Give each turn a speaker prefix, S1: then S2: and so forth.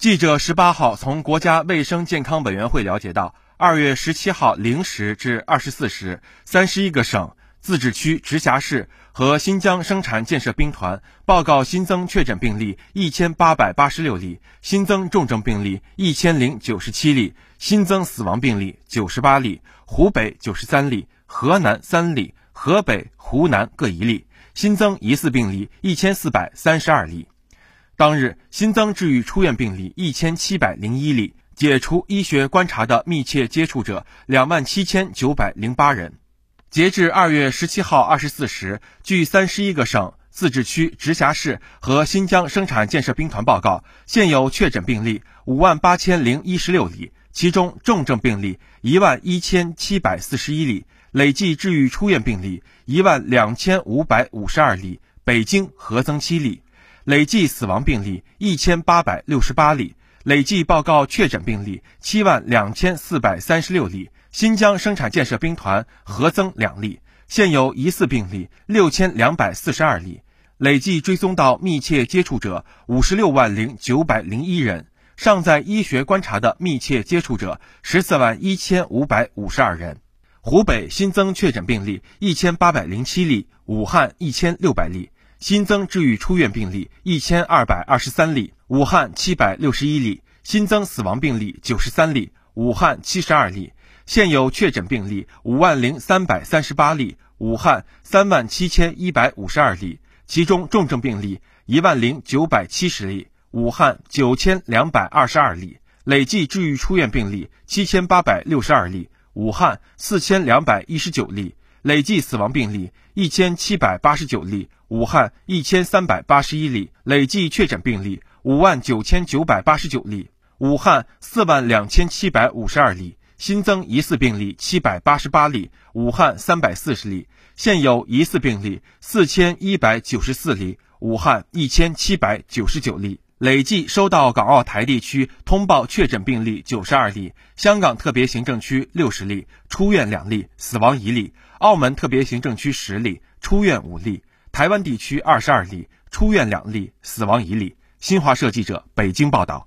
S1: 记者十八号从国家卫生健康委员会了解到，二月十七号零时至二十四时，三十一个省。自治区、直辖市和新疆生产建设兵团报告新增确诊病例一千八百八十六例，新增重症病例一千零九十七例，新增死亡病例九十八例，湖北九十三例，河南三例，河北、湖南各一例，新增疑似病例一千四百三十二例。当日新增治愈出院病例一千七百零一例，解除医学观察的密切接触者两万七千九百零八人。截至二月十七号二十四时，据三十一个省、自治区、直辖市和新疆生产建设兵团报告，现有确诊病例五万八千零一十六例，其中重症病例一万一千七百四十一例，累计治愈出院病例一万两千五百五十二例，北京核增七例，累计死亡病例一千八百六十八例，累计报告确诊病例七万两千四百三十六例。新疆生产建设兵团核增两例，现有疑似病例六千两百四十二例，累计追踪到密切接触者五十六万零九百零一人，尚在医学观察的密切接触者十四万一千五百五十二人。湖北新增确诊病例一千八百零七例，武汉一千六百例，新增治愈出院病例一千二百二十三例，武汉七百六十一例，新增死亡病例九十三例，武汉七十二例。现有确诊病例五万零三百三十八例，武汉三万七千一百五十二例，其中重症病例一万零九百七十例，武汉九千两百二十二例，累计治愈出院病例七千八百六十二例，武汉四千两百一十九例，累计死亡病例一千七百八十九例，武汉一千三百八十一例，累计确诊病例五万九千九百八十九例，武汉四万两千七百五十二例。新增疑似病例七百八十八例，武汉三百四十例，现有疑似病例四千一百九十四例，武汉一千七百九十九例，累计收到港澳台地区通报确诊病例九十二例，香港特别行政区六十例，出院两例，死亡一例；澳门特别行政区十例，出院五例；台湾地区二十二例，出院两例，死亡一例。新华社记者北京报道。